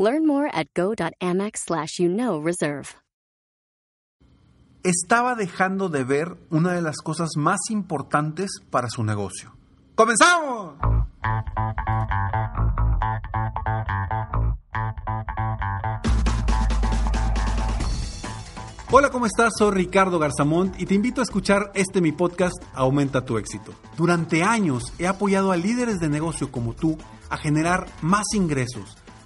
Learn more at go.amex you know reserve. Estaba dejando de ver una de las cosas más importantes para su negocio. ¡Comenzamos! Hola, ¿cómo estás? Soy Ricardo Garzamont y te invito a escuchar este mi podcast Aumenta tu éxito. Durante años he apoyado a líderes de negocio como tú a generar más ingresos,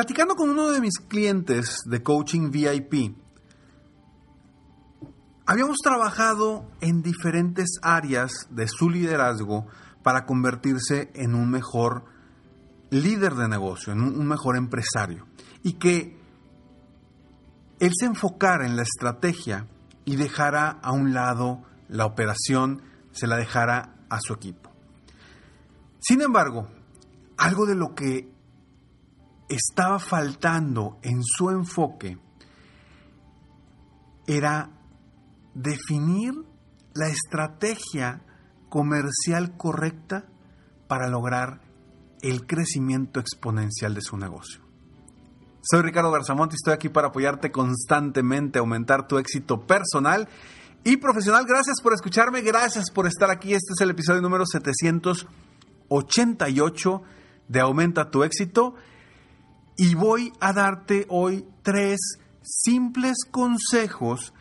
Platicando con uno de mis clientes de coaching VIP, habíamos trabajado en diferentes áreas de su liderazgo para convertirse en un mejor líder de negocio, en un mejor empresario. Y que él se enfocara en la estrategia y dejara a un lado la operación, se la dejara a su equipo. Sin embargo, algo de lo que estaba faltando en su enfoque era definir la estrategia comercial correcta para lograr el crecimiento exponencial de su negocio. Soy Ricardo Garzamont y estoy aquí para apoyarte constantemente, aumentar tu éxito personal y profesional. Gracias por escucharme, gracias por estar aquí. Este es el episodio número 788 de Aumenta tu éxito y voy a darte hoy tres simples consejos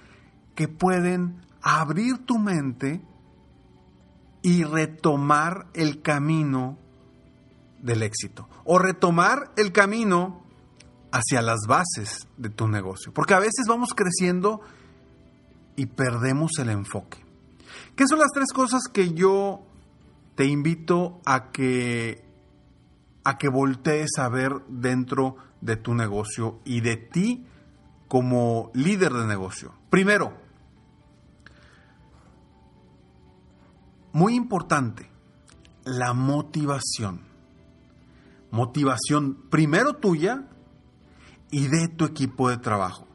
que pueden abrir tu mente y retomar el camino del éxito o retomar el camino hacia las bases de tu negocio. Porque a veces vamos creciendo y perdemos el enfoque. ¿Qué son las tres cosas que yo te invito a que a que voltees a ver dentro de tu negocio y de ti como líder de negocio? Primero, muy importante, la motivación. Motivación primero tuya y de tu equipo de trabajo.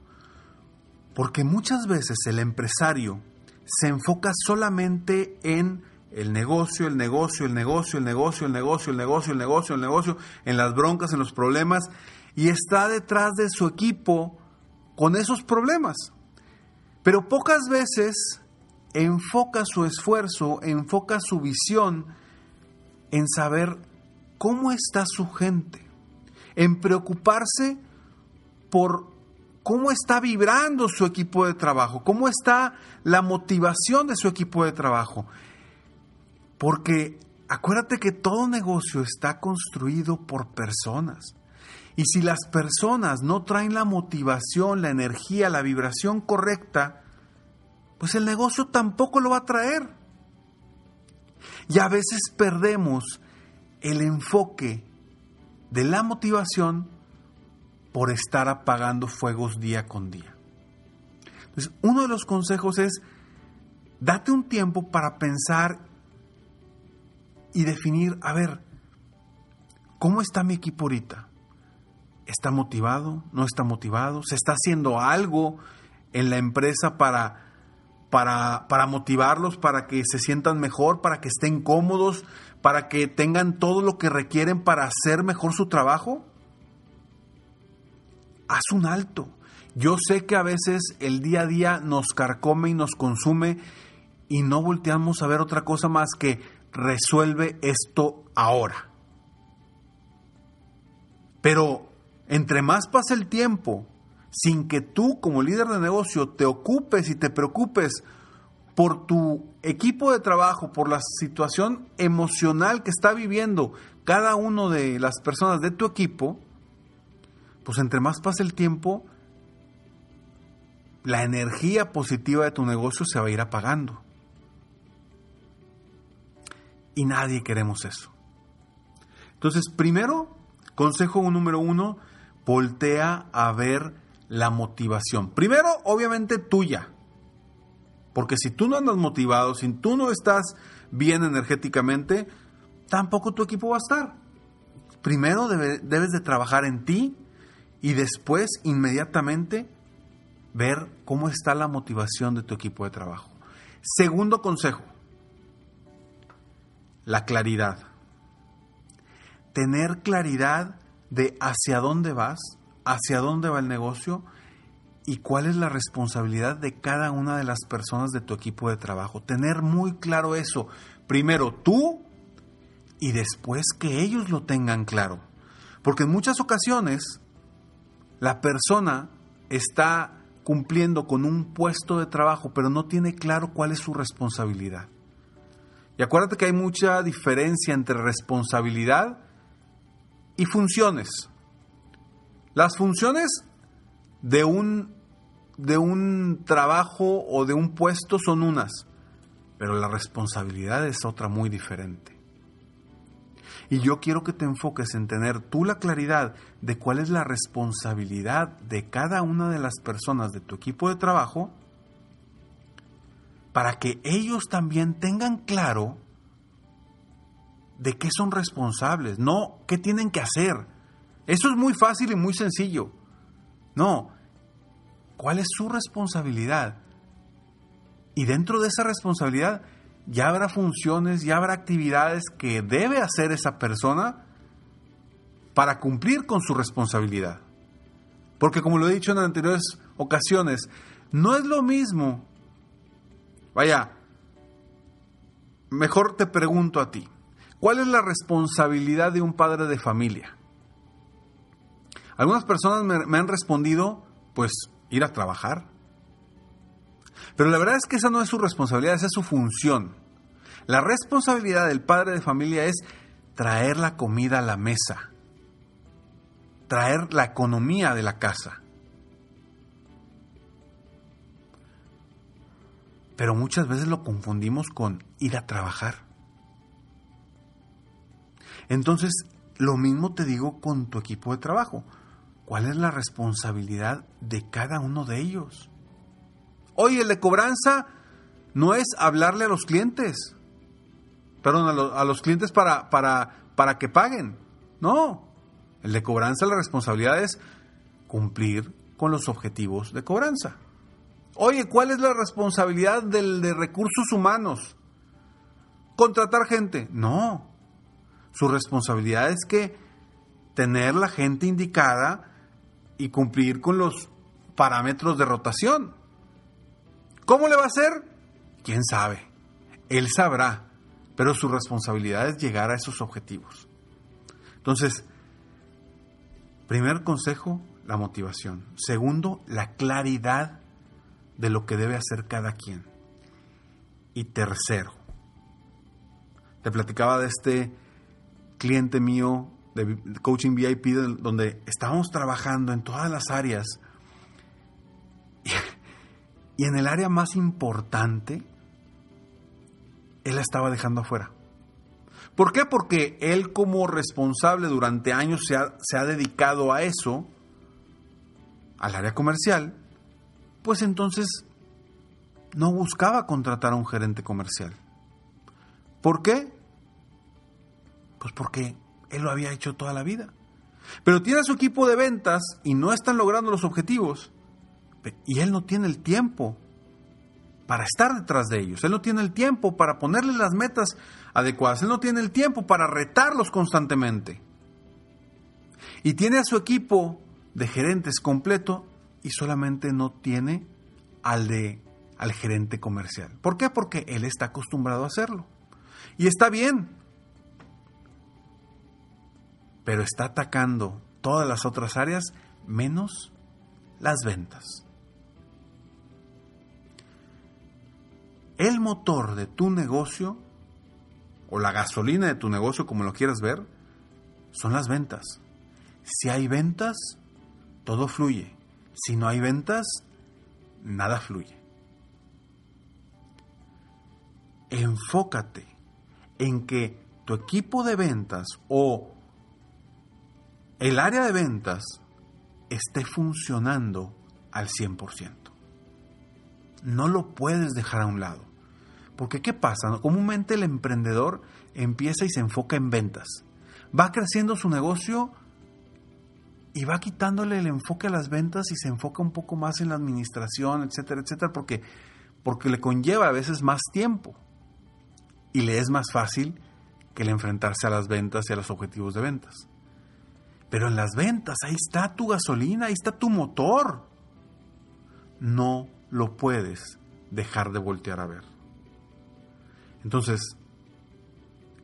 Porque muchas veces el empresario se enfoca solamente en el negocio, el negocio, el negocio, el negocio, el negocio, el negocio, el negocio, el negocio, en las broncas, en los problemas, y está detrás de su equipo con esos problemas. Pero pocas veces enfoca su esfuerzo, enfoca su visión en saber cómo está su gente, en preocuparse por cómo está vibrando su equipo de trabajo, cómo está la motivación de su equipo de trabajo. Porque acuérdate que todo negocio está construido por personas. Y si las personas no traen la motivación, la energía, la vibración correcta, pues el negocio tampoco lo va a traer. Y a veces perdemos el enfoque de la motivación por estar apagando fuegos día con día. Entonces, uno de los consejos es, date un tiempo para pensar y definir, a ver, ¿cómo está mi equipo ahorita? ¿Está motivado? ¿No está motivado? ¿Se está haciendo algo en la empresa para, para, para motivarlos, para que se sientan mejor, para que estén cómodos, para que tengan todo lo que requieren para hacer mejor su trabajo? haz un alto. Yo sé que a veces el día a día nos carcome y nos consume y no volteamos a ver otra cosa más que resuelve esto ahora. Pero entre más pasa el tiempo, sin que tú como líder de negocio te ocupes y te preocupes por tu equipo de trabajo, por la situación emocional que está viviendo cada uno de las personas de tu equipo, pues entre más pasa el tiempo, la energía positiva de tu negocio se va a ir apagando. Y nadie queremos eso. Entonces, primero, consejo número uno, voltea a ver la motivación. Primero, obviamente tuya. Porque si tú no andas motivado, si tú no estás bien energéticamente, tampoco tu equipo va a estar. Primero debes de trabajar en ti y después inmediatamente ver cómo está la motivación de tu equipo de trabajo. Segundo consejo, la claridad. Tener claridad de hacia dónde vas, hacia dónde va el negocio y cuál es la responsabilidad de cada una de las personas de tu equipo de trabajo. Tener muy claro eso. Primero tú y después que ellos lo tengan claro. Porque en muchas ocasiones la persona está cumpliendo con un puesto de trabajo, pero no tiene claro cuál es su responsabilidad. Y acuérdate que hay mucha diferencia entre responsabilidad y funciones. Las funciones de un, de un trabajo o de un puesto son unas, pero la responsabilidad es otra muy diferente. Y yo quiero que te enfoques en tener tú la claridad de cuál es la responsabilidad de cada una de las personas de tu equipo de trabajo para que ellos también tengan claro de qué son responsables, no qué tienen que hacer. Eso es muy fácil y muy sencillo. No, ¿cuál es su responsabilidad? Y dentro de esa responsabilidad ya habrá funciones, ya habrá actividades que debe hacer esa persona para cumplir con su responsabilidad. Porque como lo he dicho en anteriores ocasiones, no es lo mismo. Vaya, mejor te pregunto a ti, ¿cuál es la responsabilidad de un padre de familia? Algunas personas me, han respondido, pues ir a trabajar. Pero la verdad es que esa no es su responsabilidad, esa es su función. La responsabilidad del padre de familia es traer la comida a la mesa, traer la economía de la casa. Pero muchas veces lo confundimos con ir a trabajar. Entonces, lo mismo te digo con tu equipo de trabajo. ¿Cuál es la responsabilidad de cada uno de ellos? Oye, el de cobranza no es hablarle a los clientes, perdón, a, los clientes para, para, para que paguen. No, el de cobranza la responsabilidad es cumplir con los objetivos de cobranza. Oye, ¿cuál es la responsabilidad del de recursos humanos? ¿Contratar gente? No. Su responsabilidad es que tener la gente indicada y cumplir con los parámetros de rotación. ¿Cómo le va a hacer? ¿Quién sabe? Él sabrá, pero su responsabilidad es llegar a esos objetivos. Entonces, primer consejo, la motivación. Segundo, la claridad de lo que debe hacer cada quien. Y tercero, te platicaba de este cliente mío de coaching VIP donde estábamos trabajando en todas las áreas y, en el área más importante él la estaba dejando afuera. ¿Por qué? Porque él como responsable durante años se ha, se ha dedicado a eso, al área comercial, pues entonces no buscaba contratar a un gerente comercial. ¿Por qué? Pues porque él lo había hecho toda la vida. Pero tiene a su equipo de ventas y no están logrando los objetivos. Y él no tiene el tiempo para estar detrás de ellos. Él no tiene el tiempo para ponerles las metas adecuadas. Él no tiene el tiempo para retarlos constantemente. Y tiene a su equipo de gerentes completo y solamente no tiene al de al gerente comercial. ¿Por qué? Porque él está acostumbrado a hacerlo. Y está bien, pero está atacando todas las otras áreas menos las ventas. el motor de tu negocio, o la gasolina de tu negocio, como lo quieras ver, son las ventas. Si hay ventas, todo fluye. Si no hay ventas, nada fluye. Enfócate en que tu equipo de ventas o el área de ventas esté funcionando al 100%. No lo puedes dejar a un lado. Porque ¿qué pasa? Comúnmente el emprendedor empieza y se enfoca en ventas. Va creciendo su negocio y va quitándole el enfoque a las ventas y se enfoca un poco más en la administración, etcétera, etcétera, porque, porque le conlleva a veces más tiempo y le es más fácil que el enfrentarse a las ventas y a los objetivos de ventas. Pero en las ventas, ahí está tu gasolina, ahí está tu motor. No lo puedes dejar de voltear a ver. Entonces,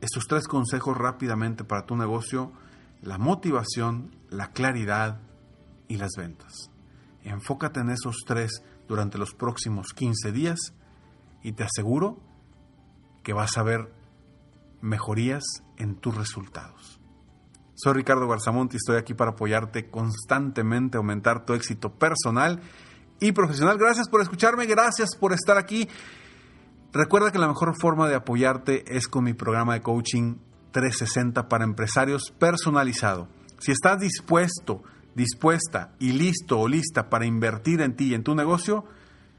estos tres consejos rápidamente para tu negocio, la motivación, la claridad y las ventas. Enfócate en esos tres durante los próximos 15 días y te aseguro que vas a ver mejorías en tus resultados. Soy Ricardo Garzamonti y estoy aquí para apoyarte constantemente, aumentar tu éxito personal y profesional. Gracias por escucharme, gracias por estar aquí. Recuerda que la mejor forma de apoyarte es con mi programa de coaching 360 para empresarios personalizado. Si estás dispuesto, dispuesta y listo o lista para invertir en ti y en tu negocio,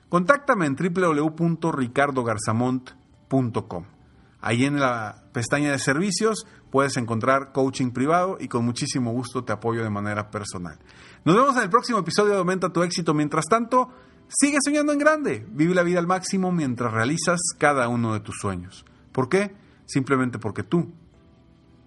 contáctame en www.ricardogarzamont.com. Ahí en la pestaña de servicios puedes encontrar coaching privado y con muchísimo gusto te apoyo de manera personal. Nos vemos en el próximo episodio de Aumenta tu éxito. Mientras tanto, sigue soñando en grande. Vive la vida al máximo mientras realizas cada uno de tus sueños. ¿Por qué? Simplemente porque tú